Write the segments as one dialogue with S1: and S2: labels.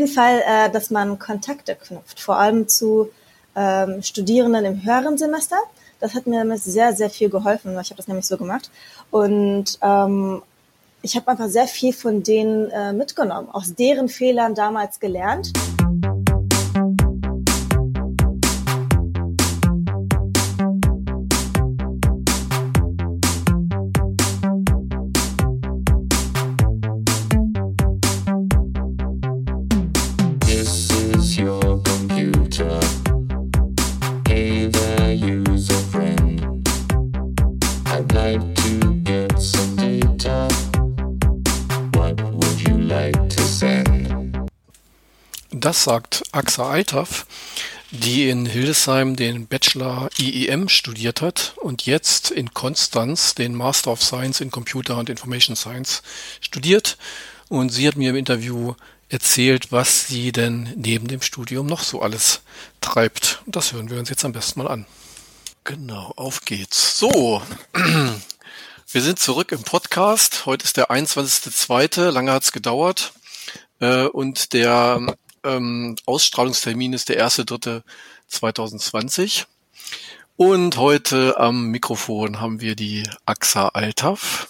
S1: jeden Fall, äh, dass man Kontakte knüpft, vor allem zu ähm, Studierenden im höheren Semester. Das hat mir sehr, sehr viel geholfen. Ich habe das nämlich so gemacht. Und ähm, ich habe einfach sehr viel von denen äh, mitgenommen, aus deren Fehlern damals gelernt.
S2: Das sagt Axa Altaf, die in Hildesheim den Bachelor IEM studiert hat und jetzt in Konstanz den Master of Science in Computer und Information Science studiert. Und sie hat mir im Interview erzählt, was sie denn neben dem Studium noch so alles treibt. Das hören wir uns jetzt am besten mal an. Genau, auf geht's. So, wir sind zurück im Podcast. Heute ist der 21.2. Lange hat's gedauert. Äh, und der ähm, Ausstrahlungstermin ist der erste dritte 2020. Und heute am Mikrofon haben wir die AXA Altaf.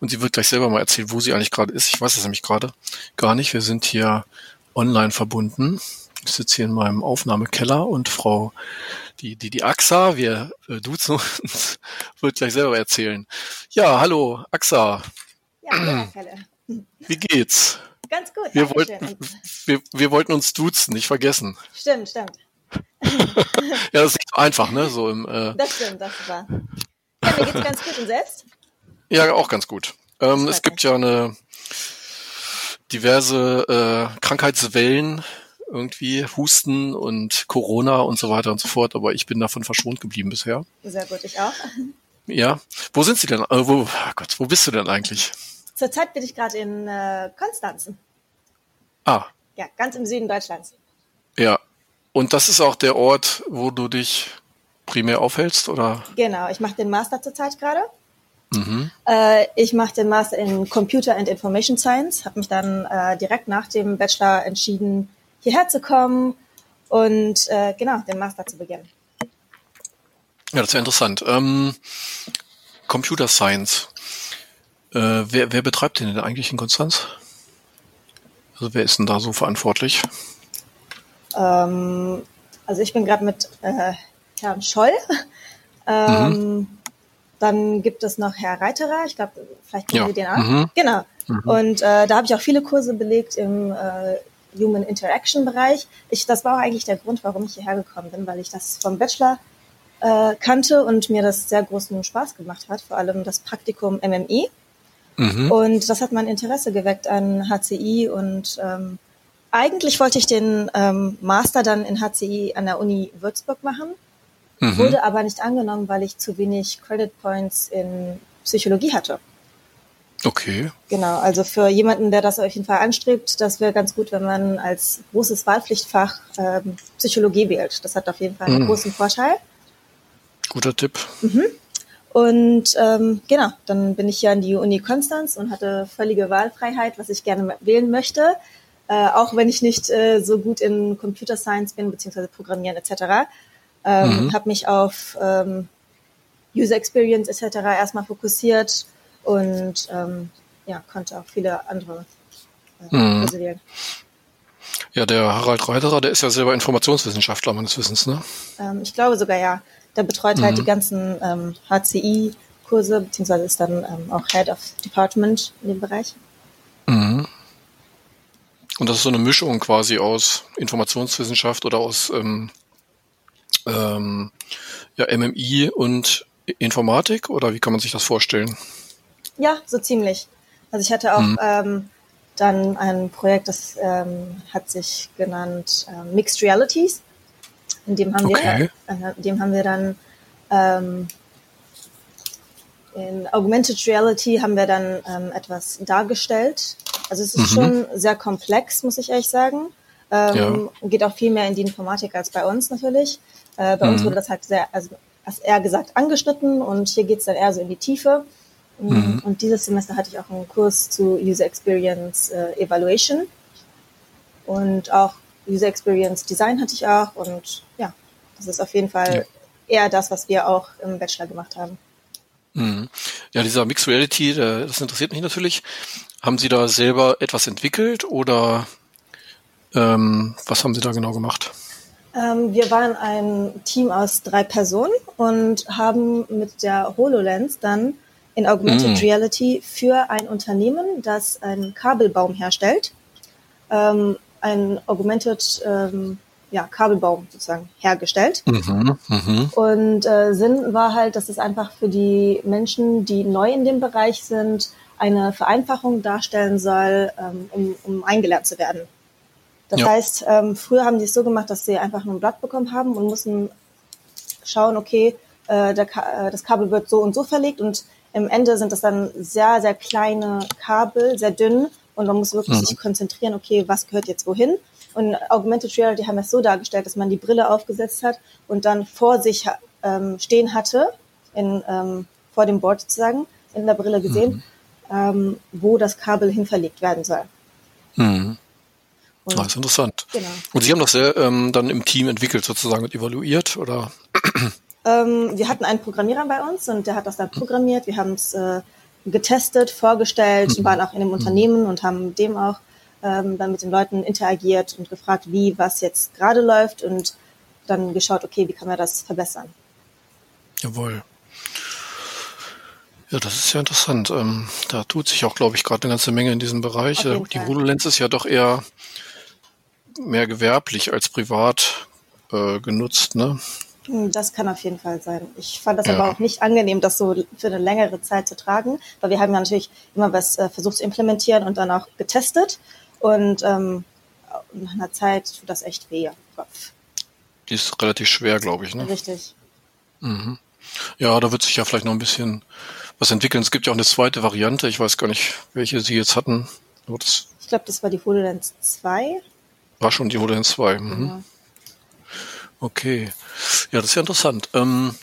S2: Und sie wird gleich selber mal erzählen, wo sie eigentlich gerade ist. Ich weiß es nämlich gerade gar nicht. Wir sind hier online verbunden. Ich sitze hier in meinem Aufnahmekeller und Frau, die, die, die AXA, wir äh, duzen uns, wird gleich selber erzählen. Ja, hallo, AXA. Ja, Wie geht's?
S1: Ganz gut.
S2: Wir wollten, wir, wir wollten uns duzen, nicht vergessen.
S1: Stimmt, stimmt.
S2: ja, das ist nicht so einfach, ne? So im,
S1: äh das stimmt, das war. Ja, mir geht's ganz gut und selbst?
S2: Ja, auch ganz gut. Ähm, es gibt ja eine diverse äh, Krankheitswellen, irgendwie Husten und Corona und so weiter und so fort, aber ich bin davon verschont geblieben bisher.
S1: Sehr gut, ich auch.
S2: Ja. Wo sind Sie denn? Äh, wo, oh Gott, wo bist du denn eigentlich?
S1: Zurzeit bin ich gerade in äh, Konstanz.
S2: Ah.
S1: Ja, ganz im Süden Deutschlands.
S2: Ja. Und das ist auch der Ort, wo du dich primär aufhältst, oder?
S1: Genau, ich mache den Master zurzeit gerade. Mhm. Äh, ich mache den Master in Computer and Information Science, habe mich dann äh, direkt nach dem Bachelor entschieden, hierher zu kommen und äh, genau den Master zu beginnen.
S2: Ja, das ist ja interessant. Ähm, Computer Science. Äh, wer, wer betreibt den denn eigentlich in Konstanz? Also wer ist denn da so verantwortlich?
S1: Ähm, also ich bin gerade mit äh, Herrn Scholl. Ähm, mhm. Dann gibt es noch Herr Reiterer. Ich glaube, vielleicht kennen ja. Sie den an. Mhm. Genau. Mhm. Und äh, da habe ich auch viele Kurse belegt im äh, Human Interaction Bereich. Ich, das war auch eigentlich der Grund, warum ich hierher gekommen bin, weil ich das vom Bachelor äh, kannte und mir das sehr großen Spaß gemacht hat, vor allem das Praktikum MMI. Mhm. Und das hat mein Interesse geweckt an HCI und ähm, eigentlich wollte ich den ähm, Master dann in HCI an der Uni Würzburg machen, mhm. wurde aber nicht angenommen, weil ich zu wenig Credit Points in Psychologie hatte.
S2: Okay.
S1: Genau, also für jemanden, der das auf jeden Fall anstrebt, das wäre ganz gut, wenn man als großes Wahlpflichtfach ähm, Psychologie wählt. Das hat auf jeden Fall einen mhm. großen Vorteil.
S2: Guter Tipp.
S1: Mhm. Und ähm, genau, dann bin ich hier an die Uni Konstanz und hatte völlige Wahlfreiheit, was ich gerne wählen möchte. Äh, auch wenn ich nicht äh, so gut in Computer Science bin, beziehungsweise Programmieren etc. Ähm, mhm. Habe mich auf ähm, User Experience etc. erstmal fokussiert und ähm, ja, konnte auch viele andere äh, mhm. wählen.
S2: Ja, der Harald Reuterer, der ist ja selber Informationswissenschaftler meines Wissens, ne?
S1: Ähm, ich glaube sogar ja. Der betreut mhm. halt die ganzen ähm, HCI-Kurse, beziehungsweise ist dann ähm, auch Head of Department in dem Bereich.
S2: Mhm. Und das ist so eine Mischung quasi aus Informationswissenschaft oder aus ähm, ähm, ja, MMI und Informatik oder wie kann man sich das vorstellen?
S1: Ja, so ziemlich. Also ich hatte auch mhm. ähm, dann ein Projekt, das ähm, hat sich genannt äh, Mixed Realities. In dem haben okay. wir, äh, in dem haben wir dann ähm, in Augmented Reality haben wir dann ähm, etwas dargestellt. Also es ist mhm. schon sehr komplex, muss ich ehrlich sagen. Ähm, ja. Geht auch viel mehr in die Informatik als bei uns natürlich. Äh, bei mhm. uns wurde das halt sehr, also als eher gesagt, angeschnitten und hier geht's dann eher so in die Tiefe. Mhm. Und dieses Semester hatte ich auch einen Kurs zu User Experience äh, Evaluation. und auch User Experience Design hatte ich auch und ja, das ist auf jeden Fall ja. eher das, was wir auch im Bachelor gemacht haben.
S2: Mhm. Ja, dieser Mixed Reality, das interessiert mich natürlich. Haben Sie da selber etwas entwickelt oder ähm, was haben Sie da genau gemacht?
S1: Ähm, wir waren ein Team aus drei Personen und haben mit der HoloLens dann in Augmented mm. Reality für ein Unternehmen, das einen Kabelbaum herstellt, ähm, ein Augmented ähm, ja, Kabelbaum sozusagen hergestellt. Mhm, mh. Und äh, Sinn war halt, dass es einfach für die Menschen, die neu in dem Bereich sind, eine Vereinfachung darstellen soll, ähm, um, um eingelernt zu werden. Das ja. heißt, ähm, früher haben die es so gemacht, dass sie einfach nur ein Blatt bekommen haben und mussten schauen, okay, äh, Ka äh, das Kabel wird so und so verlegt und im Ende sind das dann sehr, sehr kleine Kabel, sehr dünn und man muss wirklich mhm. sich konzentrieren, okay, was gehört jetzt wohin? Und Augmented Reality haben es so dargestellt, dass man die Brille aufgesetzt hat und dann vor sich ähm, stehen hatte, in, ähm, vor dem Board sozusagen, in der Brille gesehen, mhm. ähm, wo das Kabel hin verlegt werden soll.
S2: Mhm. Und, ah, ist interessant. Genau. Und Sie haben das sehr, ähm, dann im Team entwickelt sozusagen und evaluiert oder?
S1: Ähm, wir hatten einen Programmierer bei uns und der hat das dann programmiert. Wir haben es äh, getestet, vorgestellt, mhm. waren auch in dem Unternehmen und haben dem auch ähm, dann mit den Leuten interagiert und gefragt, wie was jetzt gerade läuft und dann geschaut, okay, wie kann man das verbessern.
S2: Jawohl. Ja, das ist ja interessant. Ähm, da tut sich auch, glaube ich, gerade eine ganze Menge in diesem Bereich. Äh, die HoloLens ist ja doch eher mehr gewerblich als privat äh, genutzt, ne?
S1: Hm, das kann auf jeden Fall sein. Ich fand das ja. aber auch nicht angenehm, das so für eine längere Zeit zu tragen, weil wir haben ja natürlich immer was äh, versucht zu implementieren und dann auch getestet und ähm, nach einer Zeit tut das echt weh. Kopf.
S2: Die ist relativ schwer, glaube ich, ne?
S1: Richtig.
S2: Mhm. Ja, da wird sich ja vielleicht noch ein bisschen was entwickeln. Es gibt ja auch eine zweite Variante. Ich weiß gar nicht, welche Sie jetzt hatten.
S1: ich glaube, das war die HoloLens 2.
S2: War schon die HoloLens 2. Mhm. Ja. Okay. Ja, das ist ja interessant. Ähm,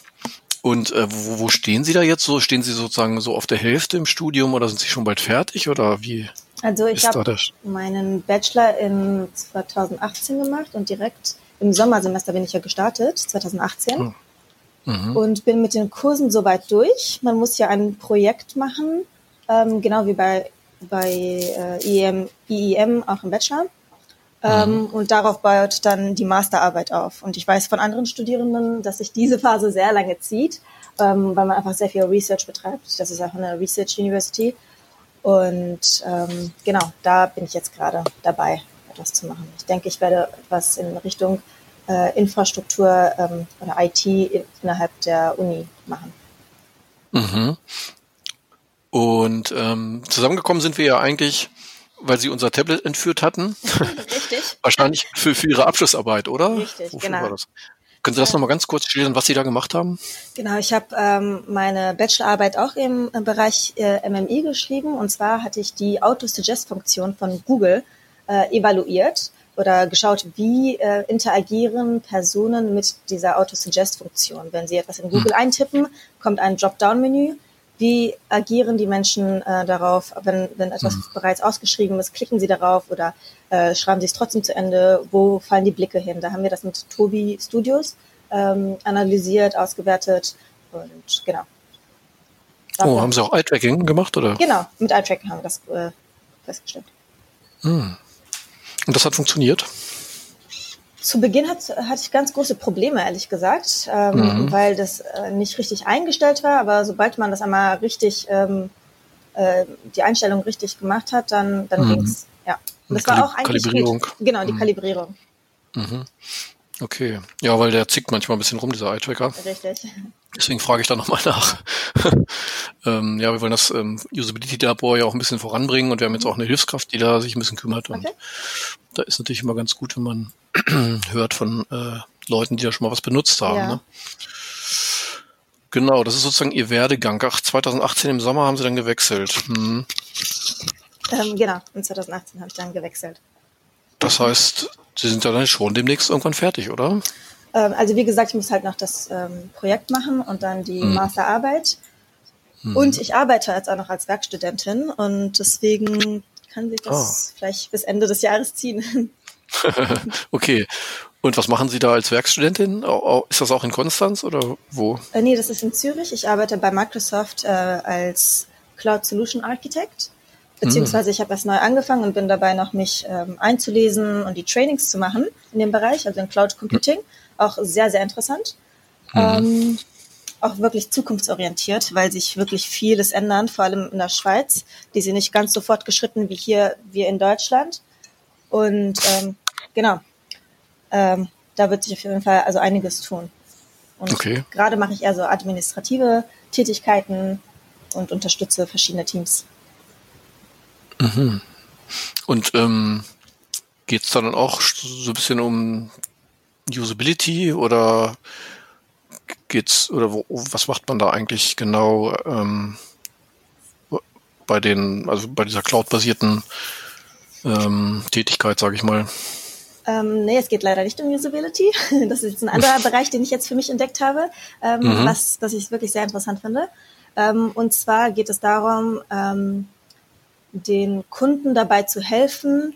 S2: und äh, wo, wo stehen Sie da jetzt so? Stehen Sie sozusagen so auf der Hälfte im Studium oder sind Sie schon bald fertig oder wie?
S1: Also ich habe meinen Bachelor in 2018 gemacht und direkt im Sommersemester bin ich ja gestartet, 2018. Oh. Mhm. Und bin mit den Kursen soweit durch. Man muss ja ein Projekt machen, ähm, genau wie bei, bei äh, IEM, IEM auch im Bachelor. Ähm, mhm. Und darauf baut dann die Masterarbeit auf. Und ich weiß von anderen Studierenden, dass sich diese Phase sehr lange zieht, ähm, weil man einfach sehr viel Research betreibt. Das ist auch eine Research University. Und ähm, genau, da bin ich jetzt gerade dabei, etwas zu machen. Ich denke, ich werde etwas in Richtung äh, Infrastruktur ähm, oder IT in, innerhalb der Uni machen.
S2: Mhm. Und ähm, zusammengekommen sind wir ja eigentlich weil sie unser Tablet entführt hatten.
S1: Richtig.
S2: Wahrscheinlich für, für ihre Abschlussarbeit, oder?
S1: Richtig, Wofür genau. War das?
S2: Können Sie das nochmal ganz kurz schildern, was Sie da gemacht haben?
S1: Genau, ich habe ähm, meine Bachelorarbeit auch im, im Bereich äh, MMI geschrieben. Und zwar hatte ich die Auto-Suggest-Funktion von Google äh, evaluiert oder geschaut, wie äh, interagieren Personen mit dieser Auto-Suggest-Funktion. Wenn sie etwas in Google hm. eintippen, kommt ein Dropdown-Menü wie agieren die Menschen äh, darauf, wenn, wenn etwas mhm. bereits ausgeschrieben ist, klicken sie darauf oder äh, schreiben sie es trotzdem zu Ende, wo fallen die Blicke hin? Da haben wir das mit Tobi Studios ähm, analysiert, ausgewertet und genau.
S2: Dafür oh, haben Sie auch Eye-Tracking gemacht, oder?
S1: Genau, mit Eye-Tracking haben wir das äh, festgestellt.
S2: Hm. Und das hat funktioniert?
S1: Zu Beginn hat, hatte ich ganz große Probleme, ehrlich gesagt, ähm, mhm. weil das äh, nicht richtig eingestellt war. Aber sobald man das einmal richtig, ähm, äh, die Einstellung richtig gemacht hat, dann, dann mhm. ging's. Ja.
S2: Und das Kalib war auch eigentlich Kalibrierung. Gut.
S1: Genau, die mhm. Kalibrierung.
S2: Mhm. Okay. Ja, weil der zickt manchmal ein bisschen rum, dieser Eye-Tracker.
S1: Richtig.
S2: Deswegen frage ich da nochmal nach. ähm, ja, wir wollen das ähm, Usability-Labor ja auch ein bisschen voranbringen und wir haben jetzt auch eine Hilfskraft, die da sich ein bisschen kümmert. Und okay. da ist natürlich immer ganz gut, wenn man hört von äh, Leuten, die da schon mal was benutzt haben. Ja. Ne? Genau, das ist sozusagen ihr Werdegang. Ach, 2018 im Sommer haben sie dann gewechselt. Hm.
S1: Ähm, genau, in 2018 habe ich dann gewechselt.
S2: Das heißt, Sie sind ja dann schon demnächst irgendwann fertig, oder?
S1: Ähm, also wie gesagt, ich muss halt noch das ähm, Projekt machen und dann die hm. Masterarbeit. Hm. Und ich arbeite jetzt auch noch als Werkstudentin und deswegen kann sich das oh. vielleicht bis Ende des Jahres ziehen.
S2: okay. Und was machen Sie da als Werkstudentin? Ist das auch in Konstanz oder wo?
S1: Äh, nee, das ist in Zürich. Ich arbeite bei Microsoft äh, als Cloud Solution Architect. Beziehungsweise ich habe erst neu angefangen und bin dabei noch mich ähm, einzulesen und die Trainings zu machen in dem Bereich, also in Cloud Computing. Auch sehr, sehr interessant. Mhm. Ähm, auch wirklich zukunftsorientiert, weil sich wirklich vieles ändert, vor allem in der Schweiz. Die sind nicht ganz so fortgeschritten wie hier, wir in Deutschland. Und ähm, genau, ähm, da wird sich auf jeden Fall also einiges tun. Und okay. gerade mache ich eher so administrative Tätigkeiten und unterstütze verschiedene Teams.
S2: Mhm. Und ähm, geht es dann auch so ein bisschen um Usability oder geht's oder wo, was macht man da eigentlich genau ähm, bei den, also bei dieser Cloud-basierten ähm, Tätigkeit, sage ich mal?
S1: Ähm, nee, es geht leider nicht um Usability. Das ist jetzt ein anderer Bereich, den ich jetzt für mich entdeckt habe, ähm, mhm. was, was ich wirklich sehr interessant finde. Ähm, und zwar geht es darum, ähm, den Kunden dabei zu helfen,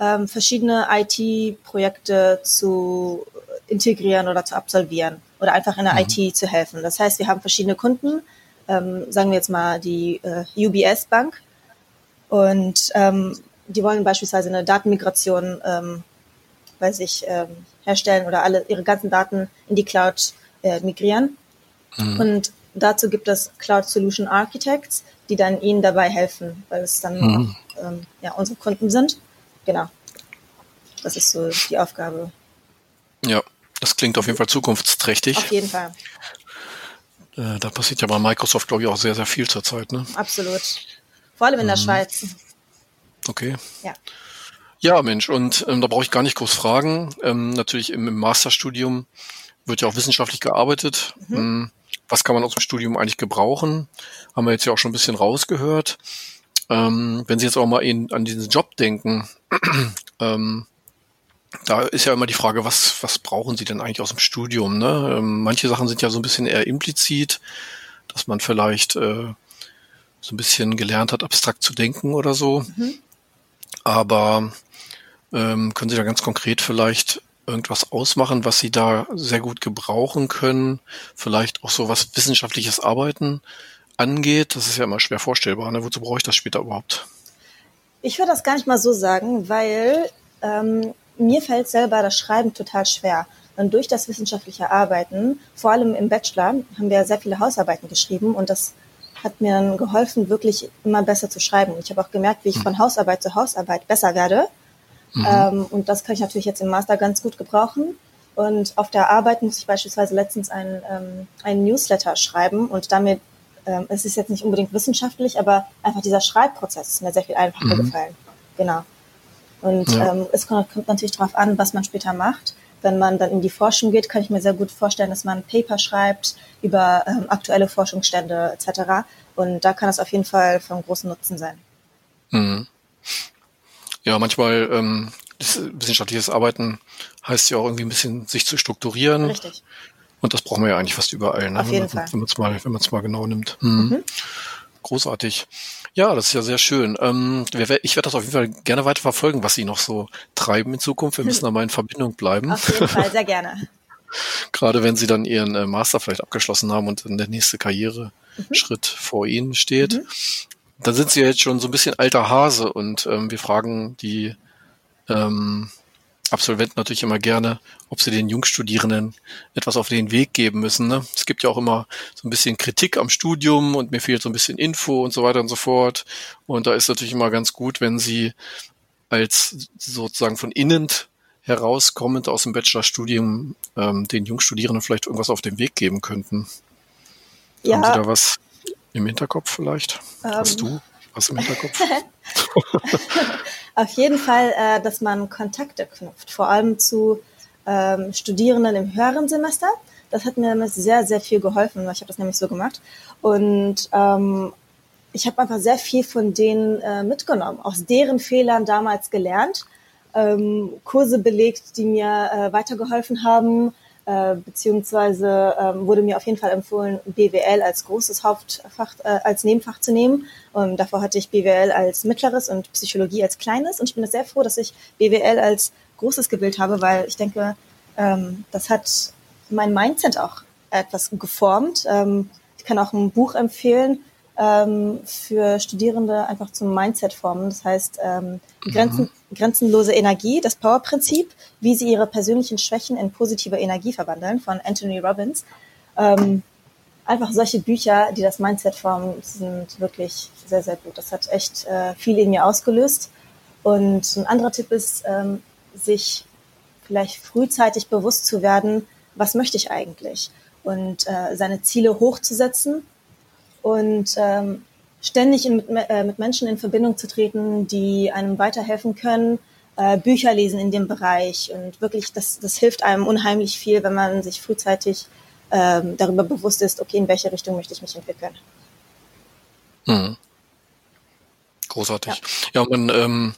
S1: ähm, verschiedene IT-Projekte zu integrieren oder zu absolvieren oder einfach in der mhm. IT zu helfen. Das heißt, wir haben verschiedene Kunden, ähm, sagen wir jetzt mal die äh, UBS Bank und ähm, die wollen beispielsweise eine Datenmigration ähm, bei sich ähm, herstellen oder alle ihre ganzen Daten in die Cloud äh, migrieren. Mhm. Und dazu gibt es Cloud Solution Architects, die dann ihnen dabei helfen, weil es dann mhm. ähm, ja, unsere Kunden sind. Genau. Das ist so die Aufgabe.
S2: Ja, das klingt auf jeden Fall zukunftsträchtig.
S1: Auf jeden Fall.
S2: Äh, da passiert ja bei Microsoft, glaube ich, auch sehr, sehr viel zurzeit. Ne?
S1: Absolut. Vor allem in der mhm. Schweiz.
S2: Okay.
S1: Ja.
S2: Ja, Mensch, und ähm, da brauche ich gar nicht groß fragen. Ähm, natürlich im, im, Masterstudium wird ja auch wissenschaftlich gearbeitet. Mhm. Ähm, was kann man aus dem Studium eigentlich gebrauchen? Haben wir jetzt ja auch schon ein bisschen rausgehört. Ähm, wenn Sie jetzt auch mal in, an diesen Job denken, ähm, da ist ja immer die Frage, was, was brauchen Sie denn eigentlich aus dem Studium? Ne? Ähm, manche Sachen sind ja so ein bisschen eher implizit, dass man vielleicht äh, so ein bisschen gelernt hat, abstrakt zu denken oder so. Mhm. Aber ähm, können Sie da ganz konkret vielleicht irgendwas ausmachen, was Sie da sehr gut gebrauchen können? Vielleicht auch so was wissenschaftliches Arbeiten angeht? Das ist ja immer schwer vorstellbar. Ne? Wozu brauche ich das später überhaupt?
S1: Ich würde das gar nicht mal so sagen, weil ähm, mir fällt selber das Schreiben total schwer. Und durch das wissenschaftliche Arbeiten, vor allem im Bachelor, haben wir sehr viele Hausarbeiten geschrieben und das hat mir dann geholfen, wirklich immer besser zu schreiben. Ich habe auch gemerkt, wie ich hm. von Hausarbeit zu Hausarbeit besser werde. Mhm. Ähm, und das kann ich natürlich jetzt im Master ganz gut gebrauchen. Und auf der Arbeit muss ich beispielsweise letztens einen, ähm, einen Newsletter schreiben und damit, ähm, es ist jetzt nicht unbedingt wissenschaftlich, aber einfach dieser Schreibprozess ist mir sehr viel einfacher mhm. gefallen. Genau. Und ja. ähm, es kommt, kommt natürlich darauf an, was man später macht. Wenn man dann in die Forschung geht, kann ich mir sehr gut vorstellen, dass man Paper schreibt über ähm, aktuelle Forschungsstände etc. Und da kann es auf jeden Fall von großem Nutzen sein.
S2: Mhm. Ja, manchmal ähm, wissenschaftliches Arbeiten heißt ja auch irgendwie ein bisschen sich zu strukturieren.
S1: Richtig.
S2: Und das brauchen wir ja eigentlich fast überall,
S1: ne? auf jeden wenn,
S2: man es mal, wenn man es mal genau nimmt. Hm. Mhm. Großartig. Ja, das ist ja sehr schön. Ähm, ich werde das auf jeden Fall gerne weiter verfolgen, was Sie noch so treiben in Zukunft. Wir müssen da mal in Verbindung bleiben.
S1: Auf jeden Fall, sehr gerne.
S2: Gerade wenn Sie dann Ihren äh, Master vielleicht abgeschlossen haben und dann der nächste Karriereschritt mhm. vor Ihnen steht. Mhm. Dann sind Sie ja jetzt schon so ein bisschen alter Hase und ähm, wir fragen die ähm, Absolventen natürlich immer gerne, ob sie den Jungstudierenden etwas auf den Weg geben müssen. Ne? Es gibt ja auch immer so ein bisschen Kritik am Studium und mir fehlt so ein bisschen Info und so weiter und so fort. Und da ist natürlich immer ganz gut, wenn sie als sozusagen von innen herauskommend aus dem Bachelorstudium ähm, den Jungstudierenden vielleicht irgendwas auf den Weg geben könnten. Ja. Haben Sie da was im Hinterkopf vielleicht? Ähm. Hast du was im Hinterkopf?
S1: Auf jeden Fall, äh, dass man Kontakte knüpft, vor allem zu ähm, Studierenden im höheren Semester. Das hat mir sehr, sehr viel geholfen. Ich habe das nämlich so gemacht. Und ähm, ich habe einfach sehr viel von denen äh, mitgenommen, aus deren Fehlern damals gelernt, ähm, Kurse belegt, die mir äh, weitergeholfen haben, äh, beziehungsweise ähm, wurde mir auf jeden Fall empfohlen, BWL als großes Hauptfach, äh, als Nebenfach zu nehmen. Und davor hatte ich BWL als mittleres und Psychologie als kleines. Und ich bin sehr froh, dass ich BWL als Großes gewählt habe, weil ich denke, ähm, das hat mein Mindset auch etwas geformt. Ähm, ich kann auch ein Buch empfehlen ähm, für Studierende einfach zum Mindset formen. Das heißt, ähm, Grenzen, mhm. grenzenlose Energie, das Power-Prinzip, wie sie ihre persönlichen Schwächen in positive Energie verwandeln von Anthony Robbins. Ähm, einfach solche Bücher, die das Mindset formen, sind wirklich sehr, sehr gut. Das hat echt äh, viel in mir ausgelöst. Und ein anderer Tipp ist, ähm, sich vielleicht frühzeitig bewusst zu werden, was möchte ich eigentlich? Und äh, seine Ziele hochzusetzen und ähm, ständig in, mit, äh, mit Menschen in Verbindung zu treten, die einem weiterhelfen können, äh, Bücher lesen in dem Bereich und wirklich, das, das hilft einem unheimlich viel, wenn man sich frühzeitig ähm, darüber bewusst ist, okay, in welche Richtung möchte ich mich entwickeln.
S2: Mhm. Großartig. Ja, ja man, ähm,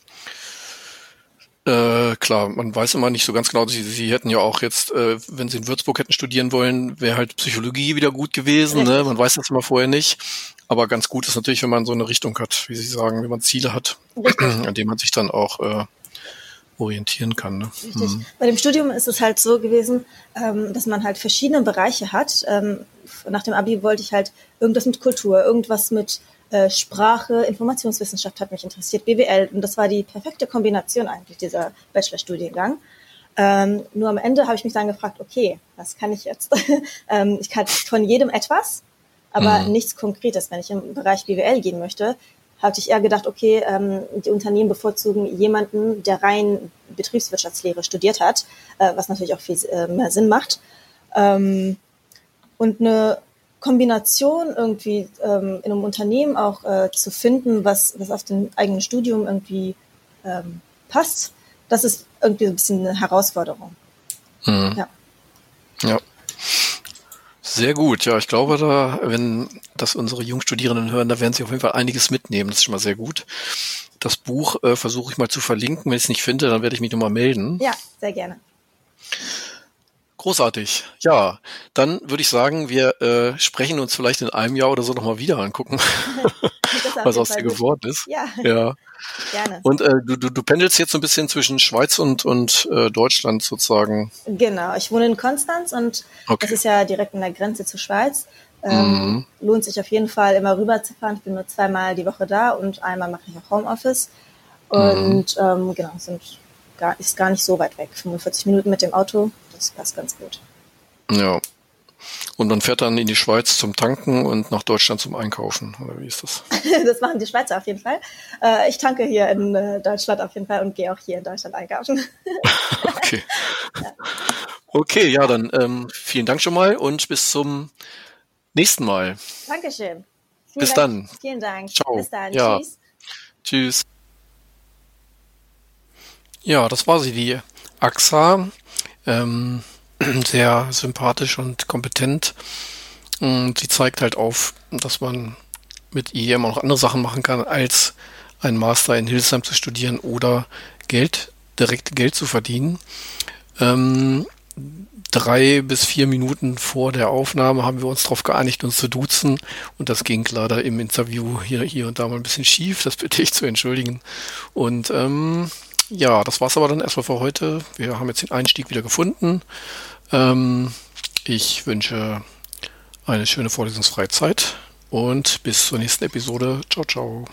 S2: äh, klar, man weiß immer nicht so ganz genau. Sie, sie hätten ja auch jetzt, äh, wenn sie in Würzburg hätten studieren wollen, wäre halt Psychologie wieder gut gewesen. Ne? Man weiß das immer vorher nicht. Aber ganz gut ist natürlich, wenn man so eine Richtung hat, wie Sie sagen, wenn man Ziele hat, an denen man sich dann auch äh, orientieren kann. Ne?
S1: Richtig. Mhm. Bei dem Studium ist es halt so gewesen, ähm, dass man halt verschiedene Bereiche hat. Ähm, nach dem Abi wollte ich halt irgendwas mit Kultur, irgendwas mit äh, Sprache, Informationswissenschaft hat mich interessiert, BWL. Und das war die perfekte Kombination eigentlich, dieser Bachelorstudiengang. Ähm, nur am Ende habe ich mich dann gefragt, okay, was kann ich jetzt? ähm, ich kann von jedem etwas, aber mhm. nichts Konkretes. Wenn ich im Bereich BWL gehen möchte, hatte ich eher gedacht, okay, ähm, die Unternehmen bevorzugen jemanden, der rein Betriebswirtschaftslehre studiert hat, äh, was natürlich auch viel äh, mehr Sinn macht. Ähm, und eine Kombination irgendwie ähm, in einem Unternehmen auch äh, zu finden, was, was auf dem eigenen Studium irgendwie ähm, passt, das ist irgendwie ein bisschen eine Herausforderung.
S2: Mhm. Ja. Ja. Sehr gut. Ja, ich glaube, da, wenn das unsere Jungstudierenden hören, da werden sie auf jeden Fall einiges mitnehmen. Das ist schon mal sehr gut. Das Buch äh, versuche ich mal zu verlinken. Wenn ich es nicht finde, dann werde ich mich nochmal melden.
S1: Ja, sehr gerne.
S2: Großartig. Ja, dann würde ich sagen, wir äh, sprechen uns vielleicht in einem Jahr oder so nochmal wieder angucken, was aus dir geworden ist.
S1: Ja.
S2: ja. Gerne. Und äh, du, du, du pendelst jetzt so ein bisschen zwischen Schweiz und, und äh, Deutschland sozusagen.
S1: Genau, ich wohne in Konstanz und okay. das ist ja direkt an der Grenze zur Schweiz. Ähm, mhm. Lohnt sich auf jeden Fall immer rüber zu fahren. Ich bin nur zweimal die Woche da und einmal mache ich auch Homeoffice. Und mhm. ähm, genau, sind gar, ist gar nicht so weit weg. 45 Minuten mit dem Auto das passt ganz gut.
S2: Ja. Und man fährt dann in die Schweiz zum Tanken und nach Deutschland zum Einkaufen, oder wie ist das?
S1: das machen die Schweizer auf jeden Fall. Äh, ich tanke hier in äh, Deutschland auf jeden Fall und gehe auch hier in Deutschland einkaufen.
S2: okay. Ja. Okay, ja, dann ähm, vielen Dank schon mal und bis zum nächsten Mal.
S1: Dankeschön.
S2: Vielen bis Dank. dann.
S1: Vielen Dank.
S2: Ciao.
S1: Bis dann.
S2: Ja. Tschüss. Tschüss. Ja, das war sie, die AXA ähm, sehr sympathisch und kompetent. Und sie zeigt halt auf, dass man mit IEM auch noch andere Sachen machen kann, als einen Master in Hildesheim zu studieren oder Geld, direkt Geld zu verdienen. Ähm, drei bis vier Minuten vor der Aufnahme haben wir uns darauf geeinigt, uns zu duzen. Und das ging leider im Interview hier, hier und da mal ein bisschen schief. Das bitte ich zu entschuldigen. Und ähm, ja, das war's aber dann erstmal für heute. Wir haben jetzt den Einstieg wieder gefunden. Ähm, ich wünsche eine schöne vorlesungsfreie Zeit und bis zur nächsten Episode. Ciao, ciao.